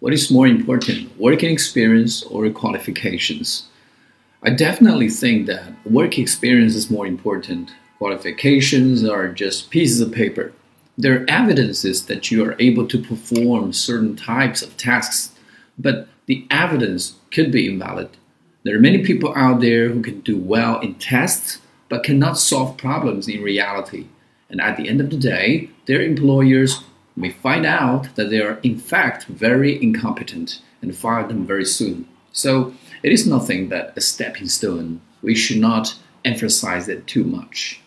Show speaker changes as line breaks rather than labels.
What is more important, working experience or qualifications? I definitely think that work experience is more important. Qualifications are just pieces of paper. There are evidences that you are able to perform certain types of tasks, but the evidence could be invalid. There are many people out there who can do well in tests but cannot solve problems in reality. And at the end of the day, their employers may find out that they are in fact very incompetent and fire them very soon. So it is nothing but a stepping stone. We should not emphasize it too much.